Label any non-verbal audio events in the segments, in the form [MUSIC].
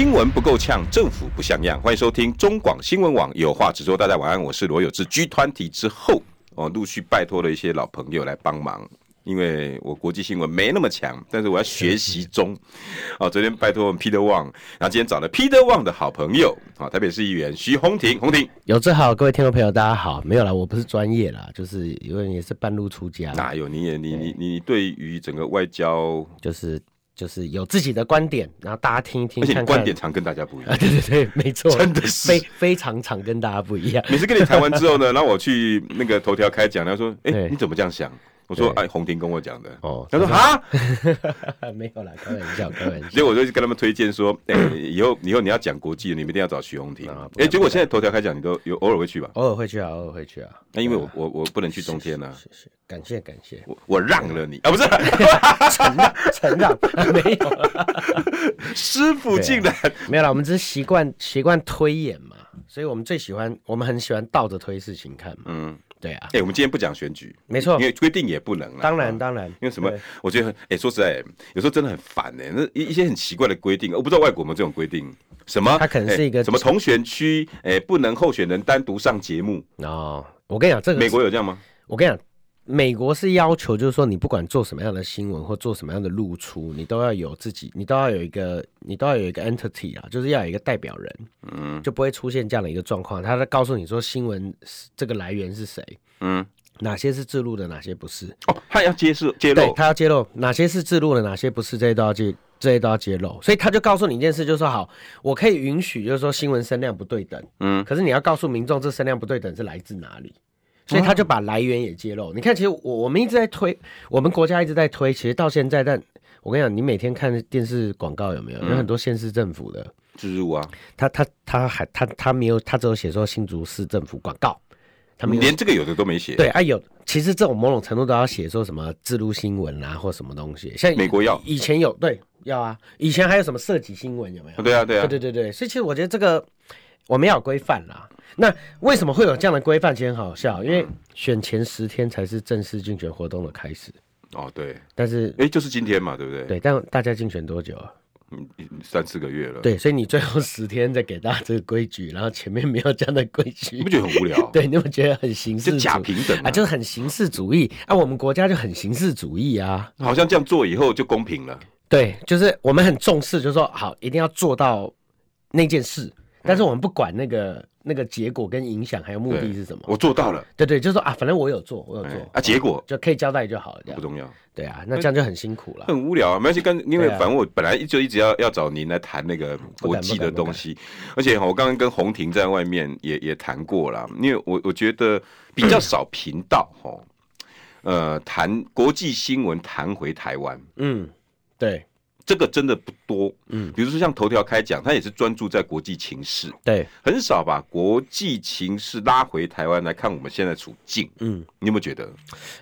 新闻不够呛，政府不像样。欢迎收听中广新闻网有话直说。大家晚安，我是罗有志。G 团体之后，我陆续拜托了一些老朋友来帮忙，因为我国际新闻没那么强，但是我要学习中。[LAUGHS] 哦，昨天拜托我们 Peter Wang，然后今天找了 Peter Wang 的好朋友，啊，台北市议员徐宏庭，宏庭。有志好，各位听众朋友，大家好。没有啦，我不是专业啦，就是因为也是半路出家。哪有？你也你你你对于整个外交就是。就是有自己的观点，然后大家听一听看看，而且观点常跟大家不一样。啊、对对对，[LAUGHS] 没错，真的是非非常常跟大家不一样。每次跟你谈完之后呢，然后我去那个头条开讲，他说：“ [LAUGHS] 哎、欸，你怎么这样想？”我说：“哎，红婷跟我讲的。”哦，他说：“啊，[LAUGHS] 没有啦，开玩笑，[LAUGHS] 开玩笑。”结果我就跟他们推荐说：“哎、欸，以后以后你要讲国际，你们一定要找徐宏庭。哎、欸，结果现在头条开讲，你都有偶尔会去吧？偶尔会去啊，偶尔会去啊。那、啊、因为我我我不能去中天啊。是是，是，感谢感谢，我我让了你啊，不是 [LAUGHS] 承让承让，没有。师傅竟然、啊、没有了，我们只是习惯习惯推演嘛，所以我们最喜欢，我们很喜欢倒着推事情看嘛。嗯。对啊，哎、欸，我们今天不讲选举，没错，因为规定也不能了。当然，当然，因为什么？我觉得，哎、欸，说实在，有时候真的很烦哎、欸。那一一些很奇怪的规定，我不知道外国有没有这种规定。什么？它可能是一个、欸、什么同选区，哎、欸，不能候选人单独上节目。哦，我跟你讲，这个美国有这样吗？我跟你讲。美国是要求，就是说，你不管做什么样的新闻或做什么样的露出，你都要有自己，你都要有一个，你都要有一个 entity 啊，就是要有一个代表人，嗯，就不会出现这样的一个状况。他在告诉你说，新闻这个来源是谁，嗯，哪些是自录的，哪些不是。哦，他要揭示揭露，对，他要揭露哪些是自录的，哪些不是，这些都要揭，这些都要揭露。所以他就告诉你一件事，就是说，好，我可以允许，就是说新闻声量不对等，嗯，可是你要告诉民众，这声量不对等是来自哪里。所以他就把来源也揭露。你看，其实我我们一直在推，我们国家一直在推，其实到现在，但我跟你讲，你每天看电视广告有没有？有很多县市政府的植入啊，他他他还他他没有，他只有写说新竹市政府广告，他们连这个有的都没写。对啊，有，其实这种某种程度都要写说什么置入新闻啊，或什么东西。像美国要以前有对要啊，以前还有什么涉及新闻有没有？对啊对啊，对对对对。所以其实我觉得这个我们要有规范啦。那为什么会有这样的规范？其实很好笑，因为选前十天才是正式竞选活动的开始。哦，对。但是，哎，就是今天嘛，对不对？对，但大家竞选多久啊？嗯，三四个月了。对，所以你最后十天再给大家这个规矩，然后前面没有这样的规矩，你不觉得很无聊？[LAUGHS] 对，你不觉得很形式？假平等啊，啊，就是很形式主义啊。我们国家就很形式主义啊，好像这样做以后就公平了。对，就是我们很重视，就是说好，一定要做到那件事，但是我们不管那个。那个结果跟影响还有目的是什么？我做到了。对对，就是说啊，反正我有做，我有做、欸、啊，结果就可以交代就好了，这样不重要。对啊，那这样就很辛苦了，很无聊啊。没关系，跟因为反正我本来就一直要要找您来谈那个国际的东西，而且我刚刚跟红婷在外面也也谈过了，因为我我觉得比较少频道哈，呃，谈国际新闻谈回台湾，嗯，对。这个真的不多，嗯，比如说像头条开讲，他也是专注在国际情势，对，很少把国际情势拉回台湾来看我们现在处境，嗯，你有没有觉得？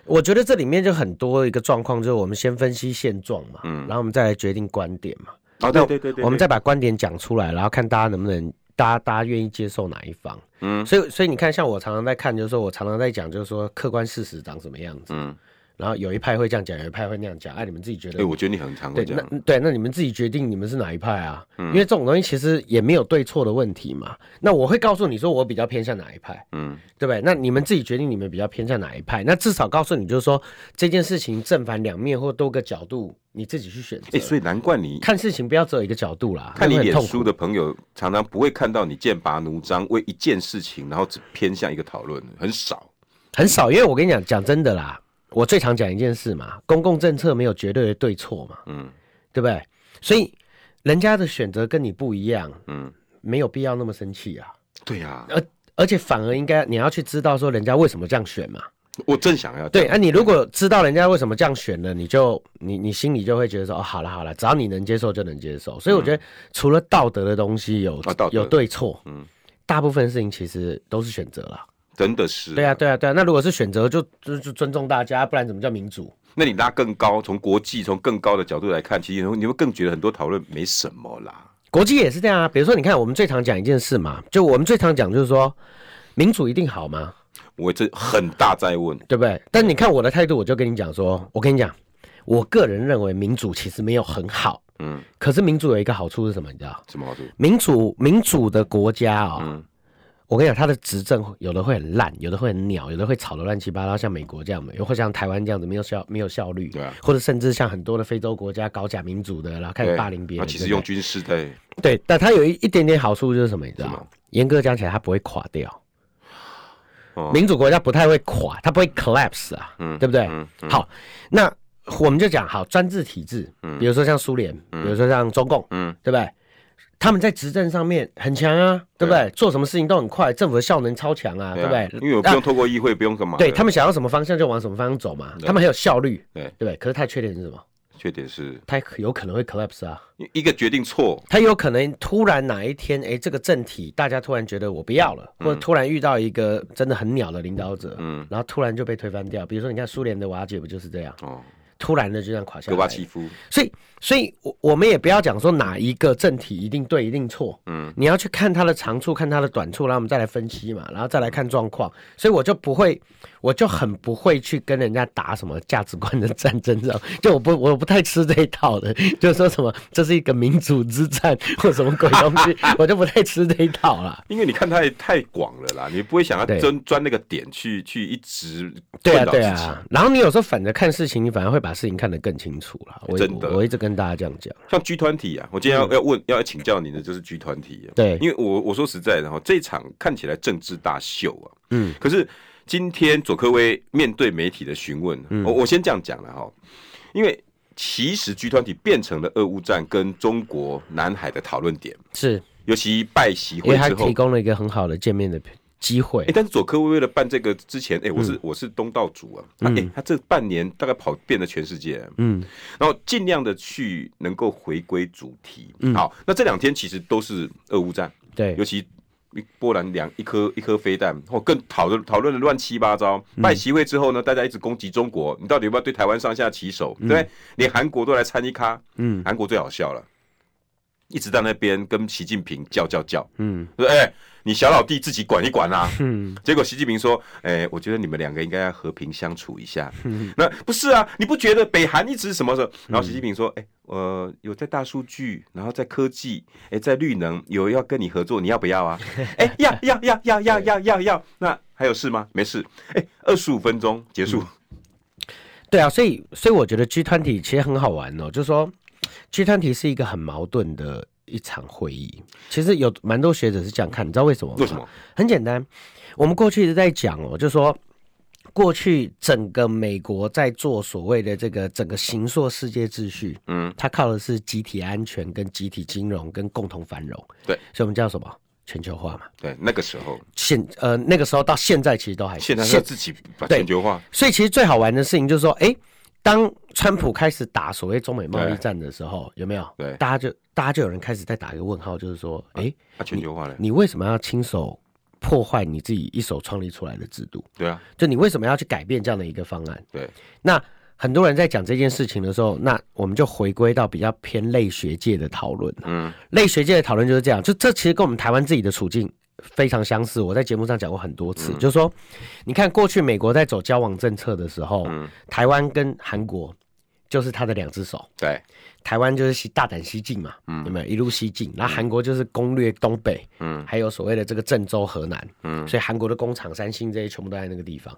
我觉得这里面就很多一个状况，就是我们先分析现状嘛，嗯，然后我们再来决定观点嘛，哦，对对对对，我们再把观点讲出来，然后看大家能不能，大家大家愿意接受哪一方，嗯，所以所以你看，像我常常在看，就是说我常常在讲，就是说客观事实长什么样子，嗯。然后有一派会这样讲，有一派会那样讲，哎、啊，你们自己觉得？哎，我觉得你很常会这样。对，那对，那你们自己决定你们是哪一派啊？嗯，因为这种东西其实也没有对错的问题嘛。那我会告诉你说，我比较偏向哪一派，嗯，对不对？那你们自己决定你们比较偏向哪一派。那至少告诉你，就是说这件事情正反两面或多个角度，你自己去选择。哎，所以难怪你看事情不要只有一个角度啦。看你脸书的朋友常常不会看到你剑拔弩张，为一件事情然后只偏向一个讨论，很少，很少。因为我跟你讲，讲真的啦。我最常讲一件事嘛，公共政策没有绝对的对错嘛，嗯，对不对？所以人家的选择跟你不一样，嗯，没有必要那么生气啊。对呀，而而且反而应该你要去知道说人家为什么这样选嘛。我正想要对啊，你如果知道人家为什么这样选了，你就你你心里就会觉得说哦，好了好了，只要你能接受就能接受。所以我觉得除了道德的东西有有对错，嗯，大部分事情其实都是选择了。真的是。对啊，对啊，对啊。那如果是选择，就就就尊重大家，不然怎么叫民主？那你拉更高，从国际从更高的角度来看，其实你会更觉得很多讨论没什么啦。国际也是这样啊，比如说你看，我们最常讲一件事嘛，就我们最常讲就是说，民主一定好吗？我这很大在问，对不对？但你看我的态度，我就跟你讲说，我跟你讲，我个人认为民主其实没有很好。嗯，可是民主有一个好处是什么？你知道？什么好处？民主民主的国家啊、我跟你讲，他的执政有的会很烂，有的会很鸟，有的会吵得乱七八糟，像美国这样的，又或像台湾这样子没有效没有效率，对、啊，或者甚至像很多的非洲国家搞假民主的，然后开始霸凌别人，其实用军事对，对，但他有一一点点好处就是什么？你知道吗？严格讲起来，他不会垮掉。哦、民主国家不太会垮，他不会 collapse 啊，嗯，对不对？嗯嗯、好，那。我们就讲好专制体制，嗯，比如说像苏联，嗯，比如说像中共，嗯，对不对？他们在执政上面很强啊，对不对？做什么事情都很快，政府的效能超强啊，对不对？因为我不用透过议会，不用干嘛。对，他们想要什么方向就往什么方向走嘛，他们很有效率，对，对不对？可是他的缺点是什么？缺点是，他有可能会 collapse 啊，一个决定错，他有可能突然哪一天，哎，这个政体大家突然觉得我不要了，或者突然遇到一个真的很鸟的领导者，嗯，然后突然就被推翻掉。比如说，你看苏联的瓦解不就是这样？哦。突然的就这样垮下来，戈巴契夫。所以，所以，我我们也不要讲说哪一个政体一定对一定错，嗯，你要去看它的长处，看它的短处，然后我们再来分析嘛，然后再来看状况。所以我就不会，我就很不会去跟人家打什么价值观的战争，这样 [LAUGHS] 就我不我不太吃这一套的，[LAUGHS] 就是说什么这是一个民主之战 [LAUGHS] 或什么鬼东西，我就不太吃这一套啦。因为你看太太广了啦，你不会想要钻钻那个点去去一直对啊对啊，然后你有时候反着看事情，你反而会把。把事情看得更清楚了，真的。我，我一直跟大家这样讲。像 G 团体啊，我今天要、嗯、要问要请教你的就是 G 团体，对，因为我我说实在的哈，这场看起来政治大秀啊，嗯，可是今天佐科威面对媒体的询问，嗯、我我先这样讲了哈，因为其实 G 团体变成了俄乌战跟中国南海的讨论点，是，尤其拜习会之后，提供了一个很好的见面的。机会，哎，但是佐科威为了办这个之前，哎，我是我是东道主啊，他哎，他这半年大概跑遍了全世界，嗯，然后尽量的去能够回归主题，嗯，好，那这两天其实都是俄乌战，对，尤其波兰两一颗一颗飞弹，或更讨论讨论的乱七八糟。拜席会之后呢，大家一直攻击中国，你到底要不要对台湾上下其手？对，连韩国都来参一咖，嗯，韩国最好笑了，一直在那边跟习近平叫叫叫，嗯，说哎。你小老弟自己管一管啊！嗯，结果习近平说：“哎、欸，我觉得你们两个应该要和平相处一下。嗯”那不是啊？你不觉得北韩一直什么时候？然后习近平说：“哎、欸，呃，有在大数据，然后在科技，哎、欸，在绿能，有要跟你合作，你要不要啊？” [LAUGHS] 哎、欸，要要要要要要要要。那还有事吗？没事。哎、欸，二十五分钟结束、嗯。对啊，所以所以我觉得 G 团体其实很好玩哦，就是说 G20 是一个很矛盾的。一场会议，其实有蛮多学者是这样看，你知道为什么吗？为什么？很简单，我们过去一直在讲哦，就是说过去整个美国在做所谓的这个整个形塑世界秩序，嗯，它靠的是集体安全、跟集体金融、跟共同繁荣。对，所以我们叫什么？全球化嘛。对，那个时候现呃那个时候到现在其实都还现在是自己把全球化。所以其实最好玩的事情就是说，哎、欸。当川普开始打所谓中美贸易战的时候，有没有？对，大家就大家就有人开始在打一个问号，就是说，哎、全球化了，你为什么要亲手破坏你自己一手创立出来的制度？对啊，就你为什么要去改变这样的一个方案？对，那很多人在讲这件事情的时候，那我们就回归到比较偏类学界的讨论。嗯，类学界的讨论就是这样，就这其实跟我们台湾自己的处境。非常相似，我在节目上讲过很多次，嗯、就是说，你看过去美国在走交往政策的时候，嗯、台湾跟韩国就是他的两只手，对。台湾就是西大胆西进嘛，嗯，有没有一路西进？然后韩国就是攻略东北，嗯，还有所谓的这个郑州、河南，嗯，所以韩国的工厂、三星这些全部都在那个地方。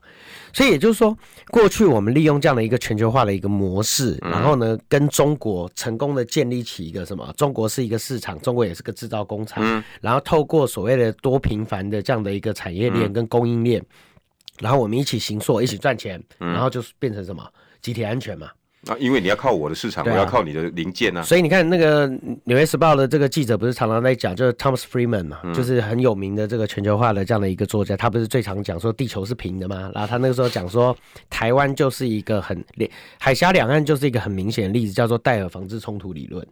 所以也就是说，过去我们利用这样的一个全球化的一个模式，嗯、然后呢，跟中国成功的建立起一个什么？中国是一个市场，中国也是个制造工厂，嗯，然后透过所谓的多频繁的这样的一个产业链跟供应链，嗯、然后我们一起行硕，一起赚钱，嗯、然后就是变成什么？集体安全嘛。啊，因为你要靠我的市场，啊、我要靠你的零件啊。所以你看，那个《纽约时报》的这个记者不是常常在讲，就是 Thomas Friedman 嘛，嗯、就是很有名的这个全球化的这样的一个作家，他不是最常讲说地球是平的吗？然后他那个时候讲说，台湾就是一个很海峡两岸就是一个很明显的例子，叫做戴尔防治冲突理论。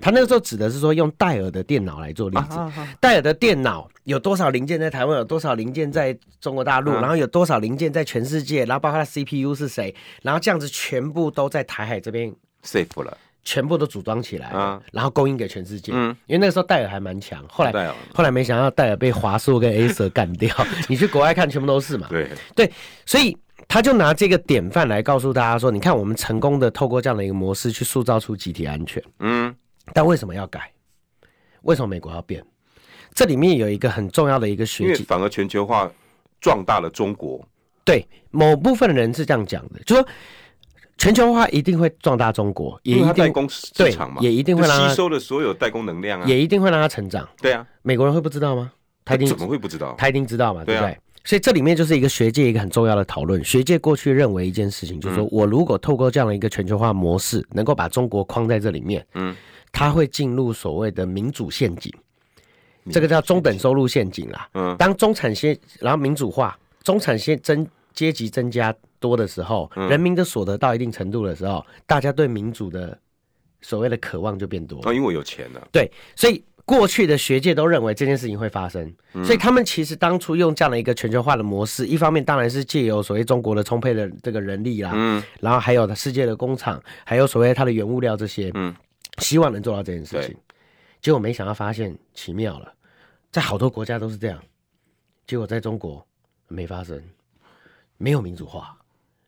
他那个时候指的是说用戴尔的电脑来做例子，戴尔的电脑有多少零件在台湾，有多少零件在中国大陆，嗯、然后有多少零件在全世界，然后包括它 CPU 是谁，然后这样子全部都在台海这边 safe 了，全部都组装起来，啊、然后供应给全世界。嗯，因为那个时候戴尔还蛮强，后来后来没想到戴尔被华硕跟 [LAUGHS] Acer 干掉。[LAUGHS] 你去国外看，全部都是嘛。对对，所以他就拿这个典范来告诉大家说：你看，我们成功的透过这样的一个模式去塑造出集体安全。嗯，但为什么要改？为什么美国要变？这里面有一个很重要的一个学，因为反而全球化壮大了中国。对，某部分人是这样讲的，就说全球化一定会壮大中国，也一定代工市场嘛，也一定会让它吸收了所有代工能量啊，也一定会让它成长。对啊，美国人会不知道吗？他一定怎么会不知道？他一定知道嘛，对不对？啊、所以这里面就是一个学界一个很重要的讨论。学界过去认为一件事情，就是说、嗯、我如果透过这样的一个全球化模式，能够把中国框在这里面，嗯，他会进入所谓的民主陷阱。这个叫中等收入陷阱啦。嗯，当中产先，然后民主化，中产先增阶级增加多的时候，嗯、人民的所得到一定程度的时候，大家对民主的所谓的渴望就变多。哦，因为我有钱了。对，所以过去的学界都认为这件事情会发生，嗯、所以他们其实当初用这样的一个全球化的模式，一方面当然是借由所谓中国的充沛的这个人力啦，嗯，然后还有世界的工厂，还有所谓它的原物料这些，嗯，希望能做到这件事情。结果没想到发现奇妙了。在好多国家都是这样，结果在中国没发生，没有民主化。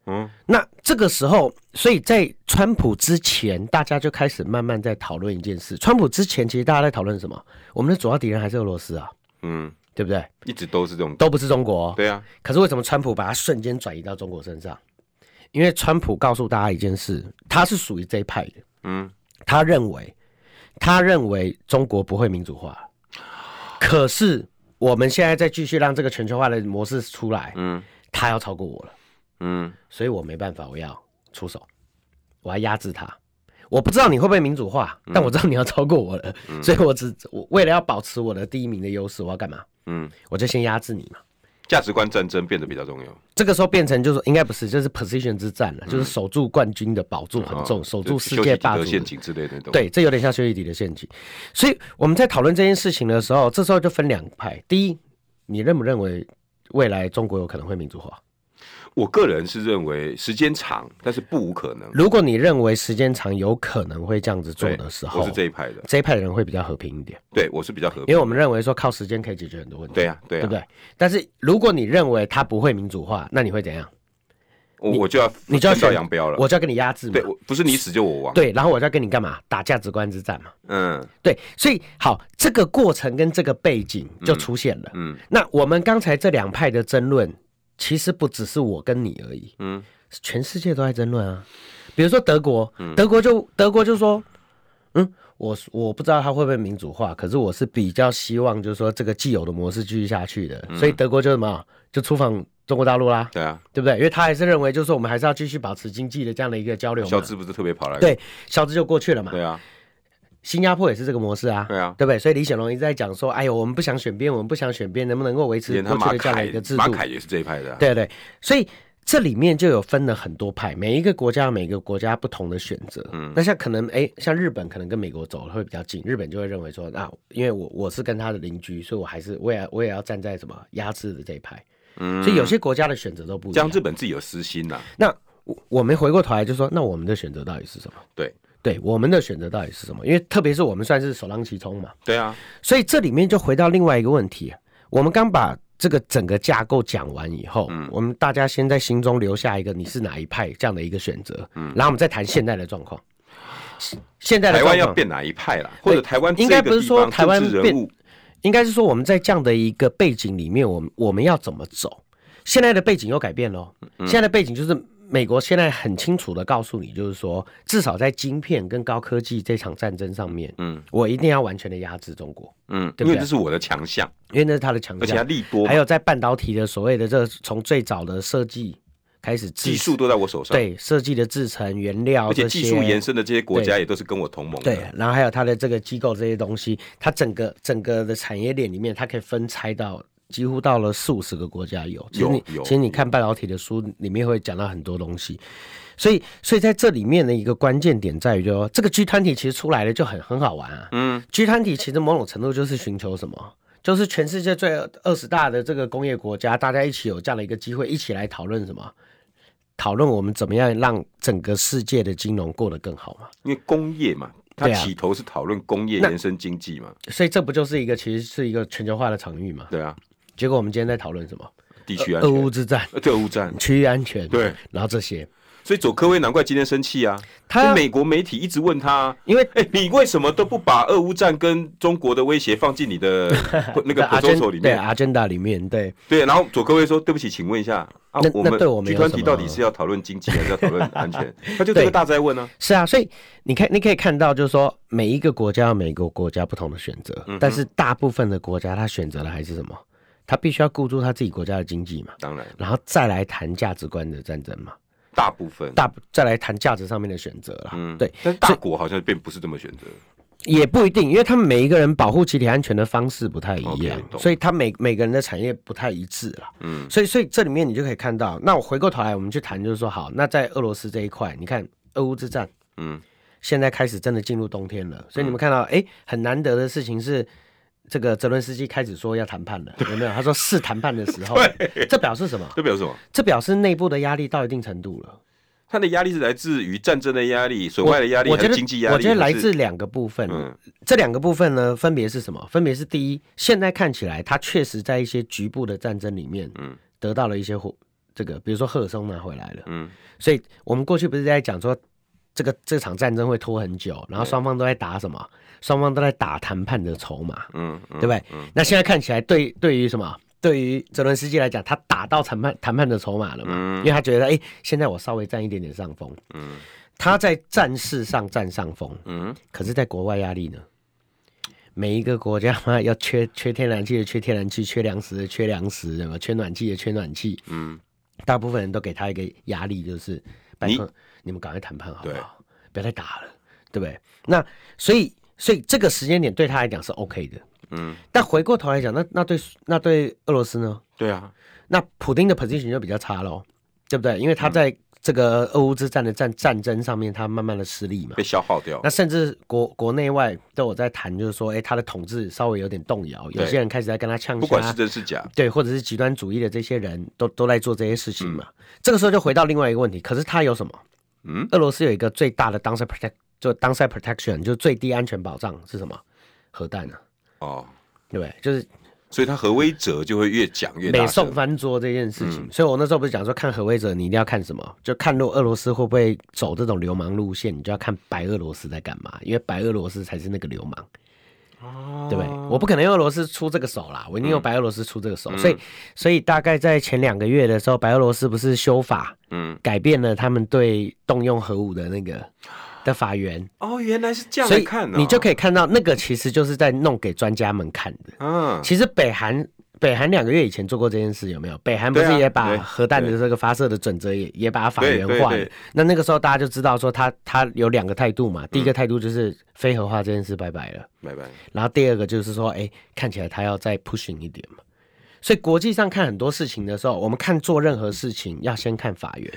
嗯，那这个时候，所以在川普之前，大家就开始慢慢在讨论一件事。川普之前，其实大家在讨论什么？我们的主要敌人还是俄罗斯啊。嗯，对不对？一直都是这种，都不是中国。对啊。可是为什么川普把它瞬间转移到中国身上？因为川普告诉大家一件事，他是属于这一派的。嗯，他认为，他认为中国不会民主化。可是我们现在再继续让这个全球化的模式出来，嗯，他要超过我了，嗯，所以我没办法，我要出手，我要压制他。我不知道你会不会民主化，但我知道你要超过我了，嗯，所以我只我为了要保持我的第一名的优势，我要干嘛？嗯，我就先压制你嘛。价值观战争变得比较重要，这个时候变成就是应该不是，就是 position 之战了，嗯、就是守住冠军的宝座很重，嗯、守住世界霸主的陷阱之类的。对，这有点像休息底的陷阱。所以我们在讨论这件事情的时候，这时候就分两派。第一，你认不认为未来中国有可能会民主化？我个人是认为时间长，但是不无可能。如果你认为时间长有可能会这样子做的时候，我是这一派的。这一派的人会比较和平一点。对，我是比较和平，因为我们认为说靠时间可以解决很多问题。对呀，对啊，对不对？但是如果你认为他不会民主化，那你会怎样？我我就要你就要分道扬镳了，我就要跟你压制嘛。对，不是你死就我亡。对，然后我就要跟你干嘛？打价值观之战嘛。嗯，对。所以好，这个过程跟这个背景就出现了。嗯，那我们刚才这两派的争论。其实不只是我跟你而已，嗯，全世界都在争论啊。比如说德国，嗯、德国就德国就说，嗯，我我不知道他会不会民主化，可是我是比较希望就是说这个既有的模式继续下去的，嗯、所以德国就什么就出访中国大陆啦，对啊，对不对？因为他还是认为就是说我们还是要继续保持经济的这样的一个交流嘛。肖兹不是特别跑来，对，小智就过去了嘛，对啊。新加坡也是这个模式啊，对啊，对不对？所以李显龙一直在讲说，哎呦，我们不想选边，我们不想选边，能不能够维持过去的这样的一个制度？马凯也是这一派的，啊，对对。所以这里面就有分了很多派，每一个国家每个国家不同的选择。嗯，那像可能哎，像日本可能跟美国走的会比较近，日本就会认为说，那因为我我是跟他的邻居，所以我还是我也我也要站在什么压制的这一派。嗯，所以有些国家的选择都不一样。这样日本自己有私心呐，啊。那我我们回过头来就说，那我们的选择到底是什么？对。对我们的选择到底是什么？因为特别是我们算是首当其冲嘛。对啊，所以这里面就回到另外一个问题：我们刚把这个整个架构讲完以后，嗯，我们大家先在心中留下一个你是哪一派这样的一个选择，嗯，然后我们再谈现在的状况。现在的台湾要变哪一派啦？或者台湾应该不是说台湾变，应该是说我们在这样的一个背景里面，我们我们要怎么走？现在的背景又改变了，现在的背景就是。美国现在很清楚的告诉你，就是说，至少在晶片跟高科技这场战争上面，嗯，我一定要完全的压制中国，嗯，对不对？因为这是我的强项，因为那是他的强项，而且他利多。还有在半导体的所谓的这从最早的设计开始，技术都在我手上，对，设计的制成、原料，而且技术延伸的这些国家也都是跟我同盟的，对。然后还有他的这个机构这些东西，它整个整个的产业链里面，它可以分拆到。几乎到了四五十个国家有，其实你其实你看半导体的书里面会讲到很多东西，所以所以在这里面的一个关键点在于，就这个 G 团体其实出来了就很很好玩啊。嗯，G 团体其实某种程度就是寻求什么？就是全世界最二十大的这个工业国家，大家一起有这样的一个机会，一起来讨论什么？讨论我们怎么样让整个世界的金融过得更好嘛？因为工业嘛，它起头是讨论工业延伸经济嘛，所以这不就是一个其实是一个全球化的场域嘛？对啊。结果我们今天在讨论什么？地区安全、俄乌之战、俄乌战、区域安全，对，然后这些。所以佐科威难怪今天生气啊！他美国媒体一直问他，因为哎、欸，你为什么都不把俄乌战跟中国的威胁放进你的 [LAUGHS] 那个 proposal 里面？对，agenda 里面，对对。然后佐科威说：“对不起，请问一下啊，我们集团体到底是要讨论经济还是 [LAUGHS] 要讨论安全？”他就这个大在问呢。是啊，所以你看，你可以看到，就是说每一个国家有每一个国家不同的选择，嗯、但是大部分的国家他选择的还是什么？他必须要顾住他自己国家的经济嘛。当然，然后再来谈价值观的战争嘛。大部分。大再来谈价值上面的选择了，嗯，对，但是大国好像并不是这么选择，也不一定，因为他们每一个人保护集体安全的方式不太一样，okay, 所以他每每个人的产业不太一致了，嗯，所以所以这里面你就可以看到，那我回过头来我们去谈，就是说好，那在俄罗斯这一块，你看俄乌之战，嗯，现在开始真的进入冬天了，所以你们看到，哎、嗯欸，很难得的事情是，这个泽伦斯基开始说要谈判了，有没有？他说是谈判的时候，[LAUGHS] 这表示什么？这表示什么？这表示内部的压力到一定程度了。他的压力是来自于战争的压力、损坏的压力和经济压力。我觉得来自两个部分。嗯，这两个部分呢，分别是什么？分别是第一，现在看起来他确实在一些局部的战争里面，嗯，得到了一些获这个，比如说赫尔松拿回来了，嗯，所以我们过去不是在讲说，这个这场战争会拖很久，然后双方都在打什么？双方都在打谈判的筹码，嗯，对不对？那现在看起来对，对对于什么？对于泽伦斯基来讲，他打到谈判谈判的筹码了嘛？嗯、因为他觉得，哎，现在我稍微占一点点上风。嗯，他在战事上占上风。嗯，可是，在国外压力呢？每一个国家嘛，要缺 [LAUGHS] 缺天然气的缺天然气，缺粮食的缺粮食，什么缺暖气的缺暖气。嗯，大部分人都给他一个压力，就是拜托你，你们赶快谈判好不好？对不要再打了，对不对？那所以，所以这个时间点对他来讲是 OK 的。嗯，但回过头来讲，那那对那对俄罗斯呢？对啊，那普丁的 position 就比较差喽，对不对？因为他在这个俄乌之战的战战争上面，他慢慢的失利嘛，被消耗掉。那甚至国国内外都有在谈，就是说，哎、欸，他的统治稍微有点动摇，有些人开始在跟他呛，不管是真是假，对，或者是极端主义的这些人都都在做这些事情嘛。嗯、这个时候就回到另外一个问题，可是他有什么？嗯，俄罗斯有一个最大的 downside protect，就 downside protection，就是最低安全保障是什么？核弹啊。哦。对，就是，所以他核威慑就会越讲越大。美宋翻桌这件事情，嗯、所以我那时候不是讲说看核威慑，你一定要看什么？就看若俄罗斯会不会走这种流氓路线，你就要看白俄罗斯在干嘛，因为白俄罗斯才是那个流氓，哦、对不对？我不可能用俄罗斯出这个手啦，我一定用白俄罗斯出这个手。嗯、所以，所以大概在前两个月的时候，白俄罗斯不是修法，嗯，改变了他们对动用核武的那个。的法源哦，原来是这样看，哦，所以你就可以看到那个其实就是在弄给专家们看的。嗯，其实北韩北韩两个月以前做过这件事，有没有？北韩不是也把核弹的这个发射的准则也也把它法源化了？那那个时候大家就知道说他他有两个态度嘛，第一个态度就是非核化这件事拜拜了，拜拜。然后第二个就是说，哎，看起来他要再 pushing 一点嘛。所以国际上看很多事情的时候，我们看做任何事情要先看法源。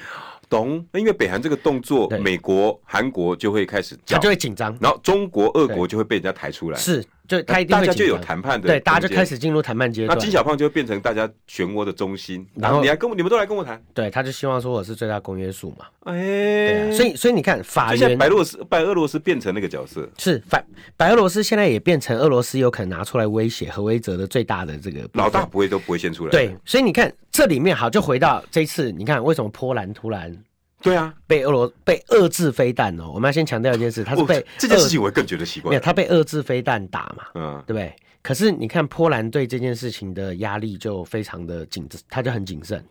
懂？那因为北韩这个动作，美国、韩国就会开始，他就会紧张，然后中国、俄国就会被人家抬出来。是，就他一定会大家就有谈判的，对，大家就开始进入谈判阶段。那金小胖就会变成大家漩涡的中心，然后你还跟我，你们都来跟我谈。对，他就希望说我是最大公约数嘛。哎、欸，所以所以你看，法源白俄罗斯、白俄罗斯变成那个角色，是反白俄罗斯现在也变成俄罗斯有可能拿出来威胁核威慑的最大的这个老大，不会都不会先出来。对，所以你看这里面好，就回到这一次，你看为什么波兰突然。对啊，被俄罗被遏制飞弹哦，我们要先强调一件事，他是被、哦、这件事情我会更觉得奇怪。没有，他被遏制飞弹打嘛，嗯，对不对？可是你看波兰对这件事情的压力就非常的谨，他就很谨慎。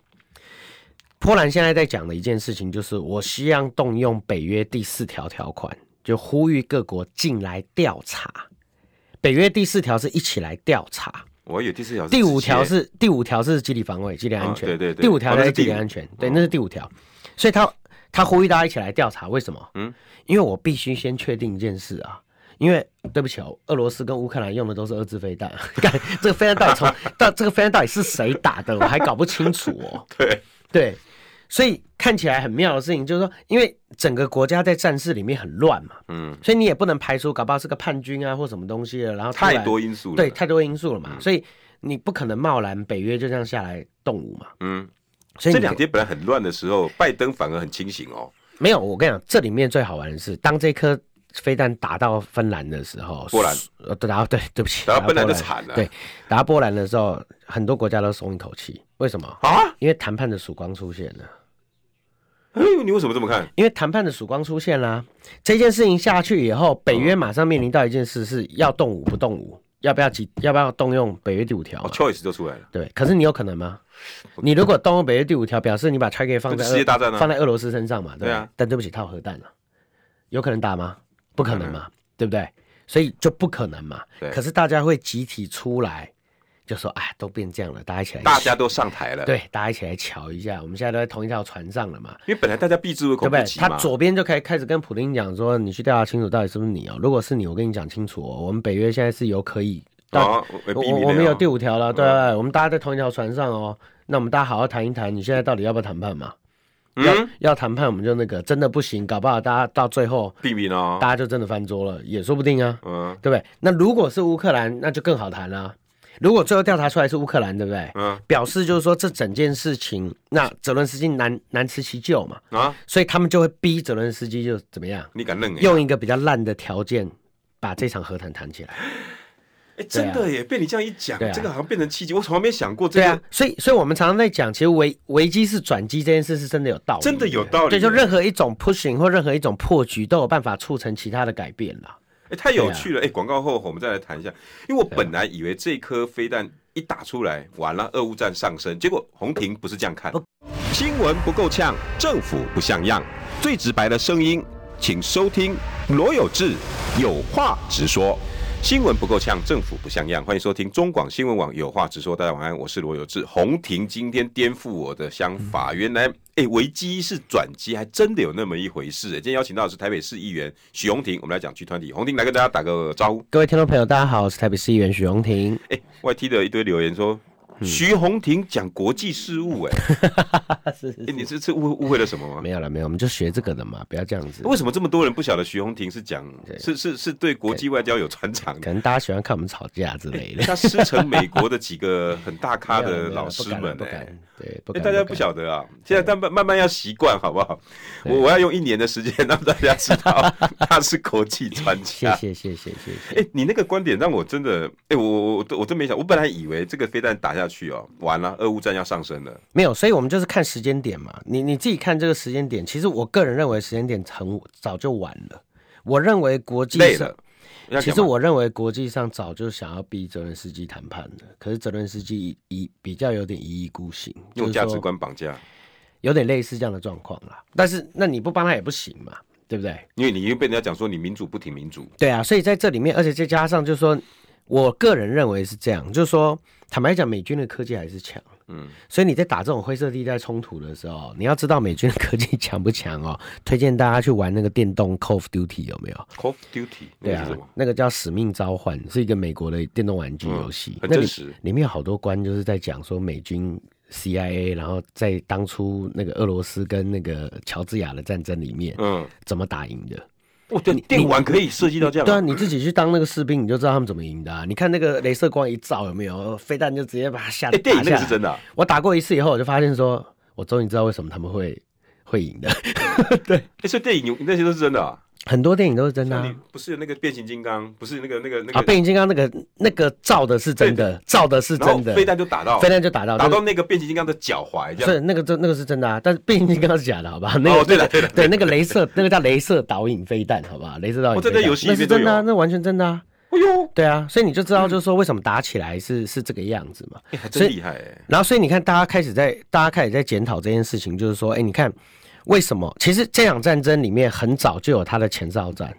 波兰现在在讲的一件事情就是，我希望动用北约第四条条款，就呼吁各国进来调查。北约第四条是一起来调查，我有第四条，第五条是第五条是集体防卫、集体安全，哦、对对对，第五条是集体安全，哦、对，那是第五条，所以他。他呼吁大家一起来调查，为什么？嗯，因为我必须先确定一件事啊，因为对不起哦，俄罗斯跟乌克兰用的都是二制飞弹，[LAUGHS] 这个飞弹到底从到这个飞弹到底是谁打的，我还搞不清楚哦。[LAUGHS] 对。对，所以看起来很妙的事情就是说，因为整个国家在战事里面很乱嘛，嗯，所以你也不能排除搞不好是个叛军啊或什么东西的，然后太多因素了，对，太多因素了嘛，嗯、所以你不可能贸然北约就这样下来动武嘛，嗯，所以这两天本来很乱的时候，拜登反而很清醒哦。没有，我跟你讲，这里面最好玩的是，当这颗飞弹打到芬兰的时候，波兰，呃，打到对，对不起，打到芬兰就惨了。对，打到波兰的时候，很多国家都松一口气。为什么啊？因为谈判的曙光出现了。哎，[LAUGHS] 你为什么这么看？因为谈判的曙光出现了，这件事情下去以后，北约马上面临到一件事，是要动武不动武，要不要急，要不要动用北约第五条？choice 就出来了。对，可是你有可能吗？你如果动用北约第五条，表示你把 target 放在世界大战，放在俄罗斯身上嘛？对，对啊。但对不起，他有核弹了，有可能打吗？不可能嘛，对不对？所以就不可能嘛。对。可是大家会集体出来，就说：“哎，都变这样了，大家一起来。”大家都上台了。对，大家一起来瞧一下。我们现在都在同一条船上了嘛。因为本来大家避之唯恐不及嘛。他左边就可以开始跟普丁讲说：“你去调查清楚，到底是不是你哦？如果是你，我跟你讲清楚哦。我们北约现在是有可以，我我们有第五条了，对，我们大家在同一条船上哦。”那我们大家好好谈一谈，你现在到底要不要谈判嘛？嗯、要要谈判，我们就那个真的不行，搞不好大家到最后避免哦，大家就真的翻桌了，也说不定啊，嗯，对不对？那如果是乌克兰，那就更好谈了。如果最后调查出来是乌克兰，对不对？嗯，表示就是说这整件事情，那泽伦斯基难难辞其咎嘛，啊，所以他们就会逼泽伦斯基就怎么样？你敢认？用一个比较烂的条件把这场和谈谈起来。欸、[LAUGHS] 真的耶！啊、被你这样一讲，啊、这个好像变成契机。我从来没想过这个。对啊，所以，所以我们常常在讲，其实危危机是转机这件事是真的有道理，真的有道理。对，就任何一种 pushing 或任何一种破局，都有办法促成其他的改变了。哎、欸，太有趣了！哎、啊，广、欸、告后我们再来谈一下，因为我本来以为这颗飞弹一打出来，完了，俄乌战上升。结果红屏不是这样看，新闻不够呛，政府不像样，最直白的声音，请收听罗有志有话直说。新闻不够呛，政府不像样。欢迎收听中广新闻网有话直说。大家晚安，我是罗有志。洪庭今天颠覆我的想法，原来哎，危机是转机，还真的有那么一回事。今天邀请到的是台北市议员许洪庭，我们来讲剧团体。洪庭来跟大家打个招呼。各位听众朋友，大家好，我是台北市议员许洪庭。哎，YT 的一堆留言说。徐宏庭讲国际事务，哎，[LAUGHS] 是，是，你是是误误会了什么吗？没有了，没有，我们就学这个的嘛，不要这样子。为什么这么多人不晓得徐宏庭是讲，是是是对国际外交有专长？可能大家喜欢看我们吵架之类的。他师承美国的几个很大咖的老师们，哎，对，大家不晓得啊。现在但慢慢慢要习惯，好不好？我我要用一年的时间让大家知道 [LAUGHS] 他是国际专家。谢谢谢谢谢谢。哎，你那个观点让我真的，哎，我我我我真没想，我本来以为这个飞弹打下去哦，完了，俄乌战要上升了。没有，所以我们就是看时间点嘛。你你自己看这个时间点，其实我个人认为时间点很早就晚了。我认为国际上，其实我认为国际上早就想要逼泽伦斯基谈判了，可是泽伦斯基一比较有点一意孤行，用价值观绑架，有点类似这样的状况啦。但是那你不帮他也不行嘛，对不对？因为你又被人家讲说你民主不挺民主。对啊，所以在这里面，而且再加上就是说。我个人认为是这样，就是说，坦白讲，美军的科技还是强，嗯，所以你在打这种灰色地带冲突的时候，你要知道美军的科技强不强哦。[LAUGHS] 推荐大家去玩那个电动 Call of Duty，有没有？Call of Duty，对啊，那个叫《使命召唤》，是一个美国的电动玩具游戏，嗯，很真实。里面有好多关就是在讲说美军 CIA，然后在当初那个俄罗斯跟那个乔治亚的战争里面，嗯，怎么打赢的。哦，对，电玩可以设计到这样。对啊，你自己去当那个士兵，你就知道他们怎么赢的啊。你看那个镭射光一照，有没有飞弹就直接把他吓。哎，电影那个是真的啊。我打过一次以后，我就发现说，我终于知道为什么他们会会赢的。[LAUGHS] 对，所以电影那些都是真的啊。很多电影都是真的，啊，不是那个变形金刚，不是那个那个那个啊，变形金刚那个那个照的是真的，照的是真的，飞弹就打到，飞弹就打到，打到那个变形金刚的脚踝，这样。是那个真那个是真的啊，但是变形金刚是假的，好吧？那个对的对的对，那个镭射 [LAUGHS] 那个叫镭射导引飞弹，好吧？镭射导引，那是真的，那完全真的啊！哎呦，对啊，所以你就知道，就是说为什么打起来是是这个样子嘛？还真厉害哎！然后所以你看，大家开始在大家开始在检讨这件事情，就是说，哎，你看为什么？其实这场战争里面很早就有它的前哨战。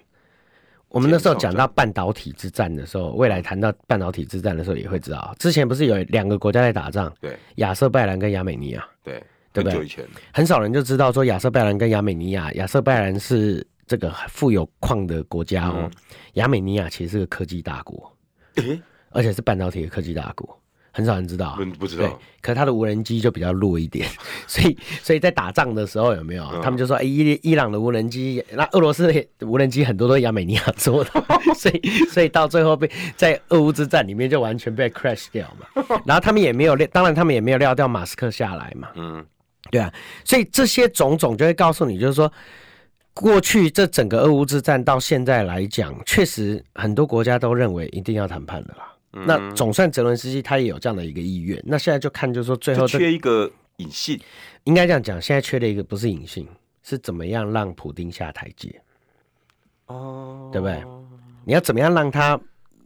我们那时候讲到半导体之战的时候，未来谈到半导体之战的时候，也会知道，之前不是有两个国家在打仗，对，亚塞拜然跟亚美尼亚，对，对不对？很少人就知道说亚塞拜然跟亚美尼亚，亚塞拜然是这个富有矿的国家哦，亚美尼亚其实是个科技大国，而且是半导体的科技大国。很少人知道、啊，不知道。可是他的无人机就比较弱一点，[LAUGHS] 所以所以在打仗的时候有没有？嗯、他们就说，哎、欸，伊伊朗的无人机，那俄罗斯的无人机很多都是亚美尼亚做的，[LAUGHS] 所以所以到最后被在俄乌之战里面就完全被 crash 掉嘛。[LAUGHS] 然后他们也没有料，当然他们也没有料到马斯克下来嘛。嗯，对啊，所以这些种种就会告诉你，就是说。过去这整个俄乌之战到现在来讲，确实很多国家都认为一定要谈判的啦。嗯、那总算泽伦斯基他也有这样的一个意愿。那现在就看，就是说最后缺一个隐性，应该这样讲，现在缺的一个不是隐性，是怎么样让普丁下台阶？哦，对不对？你要怎么样让他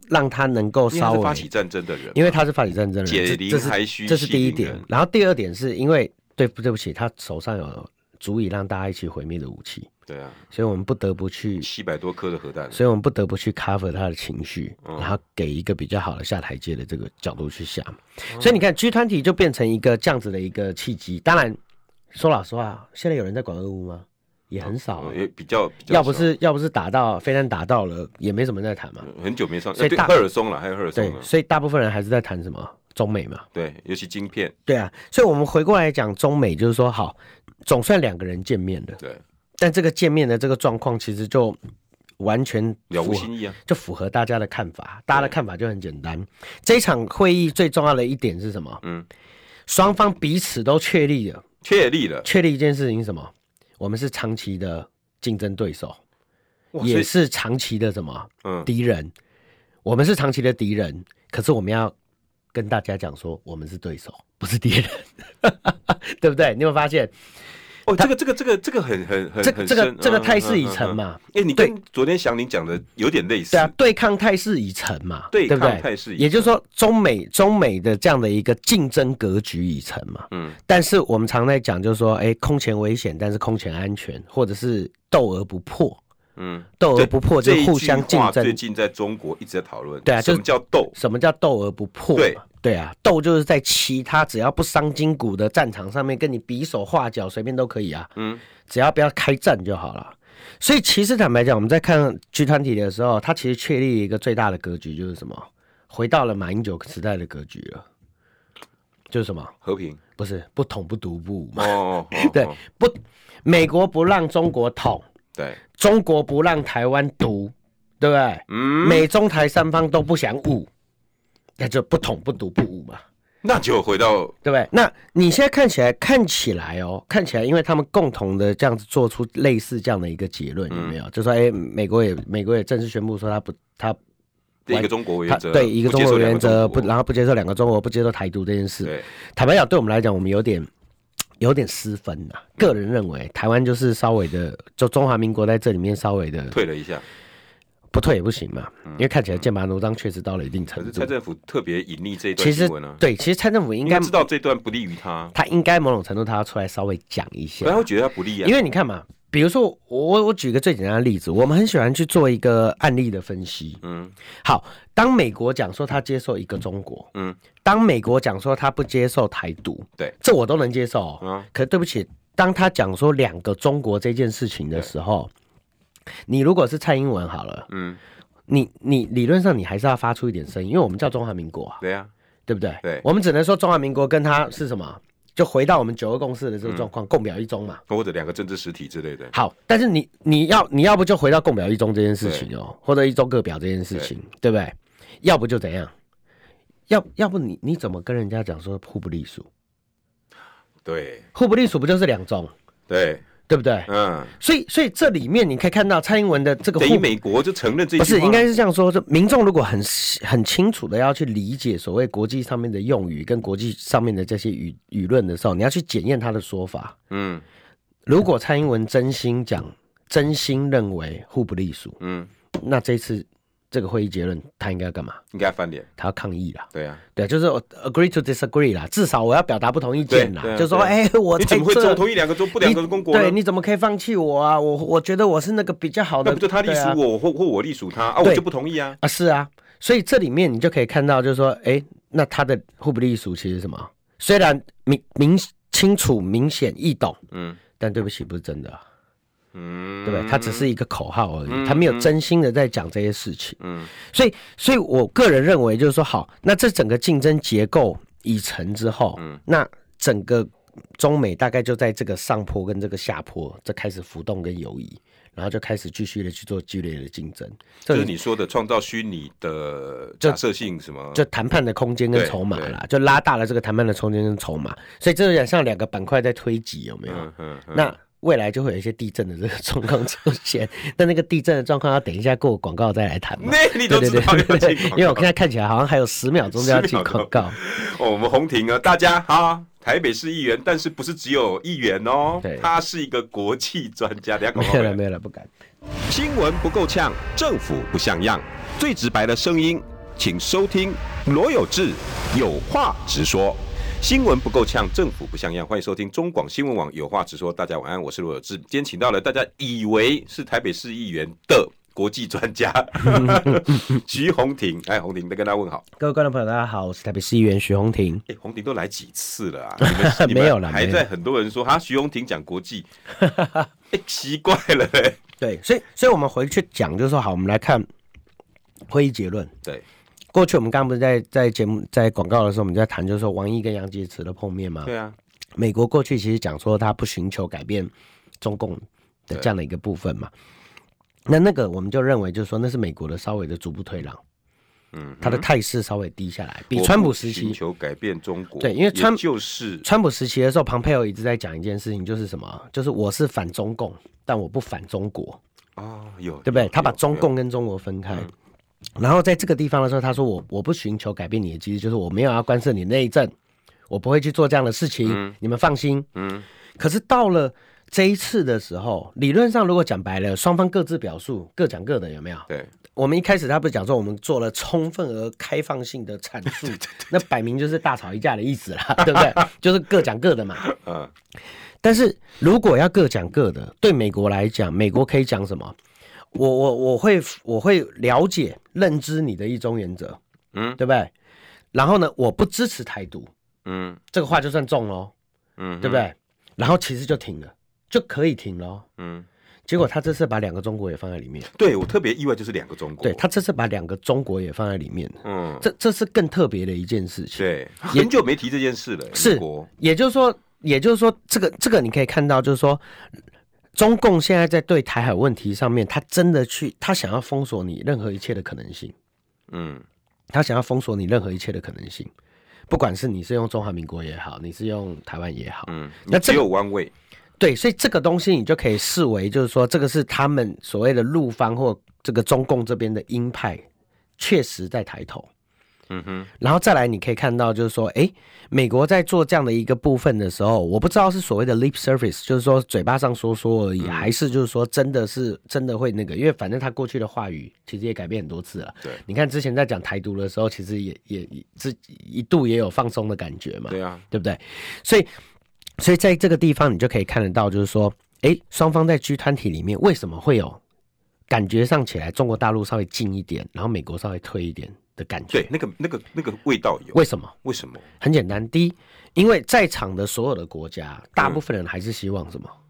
让他能够稍微发起战争的人？因为他是发起战争的人，解铃还须系铃人。这是第一点。然后第二点是因为对不对不起，他手上有足以让大家一起毁灭的武器。对啊，所以我们不得不去七百多颗的核弹，所以我们不得不去 cover 他的情绪，嗯、然后给一个比较好的下台阶的这个角度去想。嗯、所以你看，G 团体就变成一个这样子的一个契机。当然，说老实话，现在有人在管俄乌吗？也很少、啊，也比较，要不是要不是打到飞弹打到了，也没什么人在谈嘛。很久没上，所以大赫尔松了，还有赫尔松。对，所以大部分人还是在谈什么中美嘛。对，尤其晶片。对啊，所以我们回过来讲中美，就是说好，总算两个人见面了。对。但这个见面的这个状况，其实就完全了无新意啊，就符合大家的看法。大家的看法就很简单，这一场会议最重要的一点是什么？嗯，双方彼此都确立了，确立了，确立一件事情是什么？我们是长期的竞争对手，也是长期的什么？嗯，敌人。我们是长期的敌人，可是我们要跟大家讲说，我们是对手，不是敌人，[LAUGHS] 对不对？你有没有发现？哦，这个这个这个这个很很很这个这个这个态势已成嘛？哎，你跟昨天祥林讲的有点类似。对啊，对抗态势已成嘛？对抗态势，也就是说，中美中美的这样的一个竞争格局已成嘛？嗯。但是我们常在讲，就是说，哎，空前危险，但是空前安全，或者是斗而不破。嗯，斗而不破就互相竞争。最近在中国一直在讨论，对啊，什么叫斗？什么叫斗而不破？对。对啊，斗就是在其他只要不伤筋骨的战场上面跟你比手画脚，随便都可以啊。嗯，只要不要开战就好了。所以其实坦白讲，我们在看 G 团体的时候，它其实确立一个最大的格局，就是什么？回到了马英九时代的格局了，就是什么？和平？不是，不统不独不武嘛。哦，哦，哦，[LAUGHS] 对，不，美国不让中国统，对，中国不让台湾独，对不对？嗯，美中台三方都不想武。那就不统不独不武嘛，那就回到对不对？那你现在看起来看起来哦，看起来，因为他们共同的这样子做出类似这样的一个结论，有没有？嗯、就说哎、欸，美国也美国也正式宣布说他不他一个中国原则，对一个中国原则不，然后不接受两个中国，不接受台独这件事。对坦白讲，对我们来讲，我们有点有点失分呐。个人认为，台湾就是稍微的，就中华民国在这里面稍微的退了一下。不退也不行嘛，因为看起来剑拔弩张确实到了一定程度。可是蔡政府特别隐匿这一段新闻呢？对，其实蔡政府应该知道这段不利于他，他应该某种程度他要出来稍微讲一下。不然会觉得他不利啊。因为你看嘛，比如说我我举一个最简单的例子，我们很喜欢去做一个案例的分析。嗯，好，当美国讲说他接受一个中国，嗯，当美国讲说他不接受台独，对，这我都能接受。嗯，可是对不起，当他讲说两个中国这件事情的时候，你如果是蔡英文好了，嗯。你你理论上你还是要发出一点声音，因为我们叫中华民国啊，对呀，对不对？对，我们只能说中华民国跟他是什么，就回到我们九二共识的这个状况，共表一中嘛，或者两个政治实体之类的。好，但是你你要你要不就回到共表一中这件事情哦，或者一中各表这件事情，对不对？要不就怎样？要要不你你怎么跟人家讲说互不隶属？对，互不隶属不就是两种？对。对不对？嗯，所以所以这里面你可以看到蔡英文的这个，等于美国就承认这不是应该是这样说？就民众如果很很清楚的要去理解所谓国际上面的用语跟国际上面的这些舆舆论的时候，你要去检验他的说法。嗯，如果蔡英文真心讲，真心认为互不隶属，嗯，那这次。这个会议结论，他应该要干嘛？应该翻脸，他要抗议啦。对啊，对，就是 agree to disagree 啦，至少我要表达不同意见啦。就是说，哎，我你怎么会总同意两个中不两个中国？对，你怎么可以放弃我啊？我我觉得我是那个比较好的，那不就他隶属我，或或我隶属他啊？我就不同意啊。啊，是啊，所以这里面你就可以看到，就是说，哎，那他的互不隶属其实什么？虽然明明清楚、明显易懂，嗯，但对不起，不是真的。嗯，对不对？他只是一个口号而已，他没有真心的在讲这些事情。嗯，所以，所以我个人认为就是说，好，那这整个竞争结构已成之后，嗯，那整个中美大概就在这个上坡跟这个下坡，这开始浮动跟游移。然后就开始继续的去做剧烈的竞争，就是你说的创造虚拟的假设性什么，就谈判的空间跟筹码啦，就拉大了这个谈判的空间跟筹码，所以这有点像两个板块在推挤，有没有？嗯嗯嗯、那未来就会有一些地震的这个状况出现，[LAUGHS] 但那个地震的状况要等一下过广告再来谈嘛。那你都知道，因为我现在看起来好像还有十秒钟就要进广告。哦，[LAUGHS] 我们红婷啊，大家好。台北市议员，但是不是只有议员哦？对，他是一个国际专家。等下没了，没了，不敢。新闻不够呛，政府不像样，最直白的声音，请收听罗有志有话直说。新闻不够呛，政府不像样，欢迎收听中广新闻网有话直说。大家晚安，我是罗有志。今天请到了大家以为是台北市议员的。国际 [LAUGHS] 专家徐宏庭，哎，宏庭，再跟大家问好。各位观众朋友，大家好，我是台北市议员徐宏庭。[LAUGHS] 哎，宏庭都来几次了啊？[LAUGHS] 没有了，还在很多人说哈，徐宏庭讲国际，哎，奇怪了嘞。对，所以，所以我们回去讲，就是说，好，我们来看会议结论。对，过去我们刚刚不是在在节目在广告的时候，我们在谈，就是说王毅跟杨洁篪的碰面嘛？对啊。美国过去其实讲说他不寻求改变中共的这样的一个部分嘛。那那个我们就认为，就是说那是美国的稍微的逐步退让，嗯，他的态势稍微低下来，比川普时期。寻求改变中国，对，因为川就是川普时期的时候，庞佩奥一直在讲一件事情，就是什么，就是我是反中共，但我不反中国。哦，有对不对？他把中共跟中国分开，然后在这个地方的时候，他说我我不寻求改变你的机制，就是我没有要干涉你内政，我不会去做这样的事情，你们放心，嗯，可是到了。这一次的时候，理论上如果讲白了，双方各自表述，各讲各的，有没有？对。我们一开始他不是讲说我们做了充分而开放性的阐述，[LAUGHS] 那摆明就是大吵一架的意思了，[LAUGHS] 对不对？[LAUGHS] 就是各讲各的嘛。嗯。但是如果要各讲各的，对美国来讲，美国可以讲什么？我我我会我会了解认知你的一中原则，嗯，对不对？然后呢，我不支持台独，嗯，这个话就算中喽，嗯，对不对？然后其实就停了。就可以停喽，嗯，结果他这次把两个中国也放在里面，对我特别意外，就是两个中国，对他这次把两个中国也放在里面，嗯，这这是更特别的一件事情，对，很久没提这件事了，是，也就是说，也就是说，这个这个你可以看到，就是说，中共现在在对台海问题上面，他真的去，他想要封锁你任何一切的可能性，嗯，他想要封锁你任何一切的可能性，不管是你是用中华民国也好，你是用台湾也好，嗯，那只有弯位。对，所以这个东西你就可以视为，就是说，这个是他们所谓的陆方或这个中共这边的鹰派，确实在抬头。嗯哼，然后再来，你可以看到，就是说，哎，美国在做这样的一个部分的时候，我不知道是所谓的 lip service，就是说嘴巴上说说而已，嗯、还是就是说真的是真的会那个，因为反正他过去的话语其实也改变很多次了。对，你看之前在讲台独的时候，其实也也这一度也有放松的感觉嘛。对啊，对不对？所以。所以在这个地方，你就可以看得到，就是说，哎，双方在 G 团体里面为什么会有感觉上起来，中国大陆稍微近一点，然后美国稍微退一点的感觉？对，那个、那个、那个味道有。为什么？为什么？很简单，第一，因为在场的所有的国家，大部分人还是希望什么？嗯